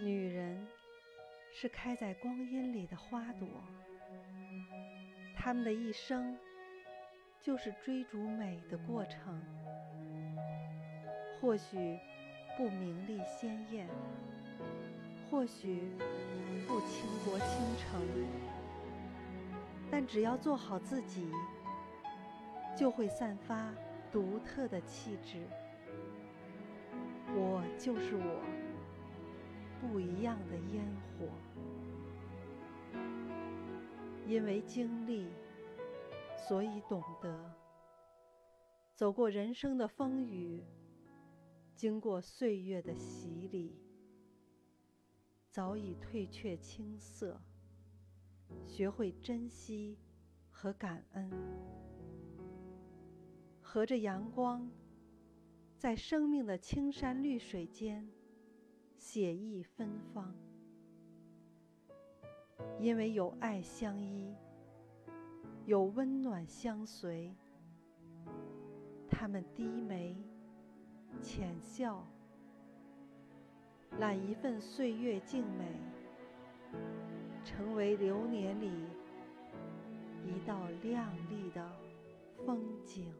女人是开在光阴里的花朵，她们的一生就是追逐美的过程。或许不名利鲜艳，或许不倾国倾城，但只要做好自己，就会散发独特的气质。我就是我，不一样的烟火。因为经历，所以懂得。走过人生的风雨，经过岁月的洗礼，早已褪却青涩，学会珍惜和感恩。和着阳光。在生命的青山绿水间，写意芬芳。因为有爱相依，有温暖相随，他们低眉浅笑，揽一份岁月静美，成为流年里一道亮丽的风景。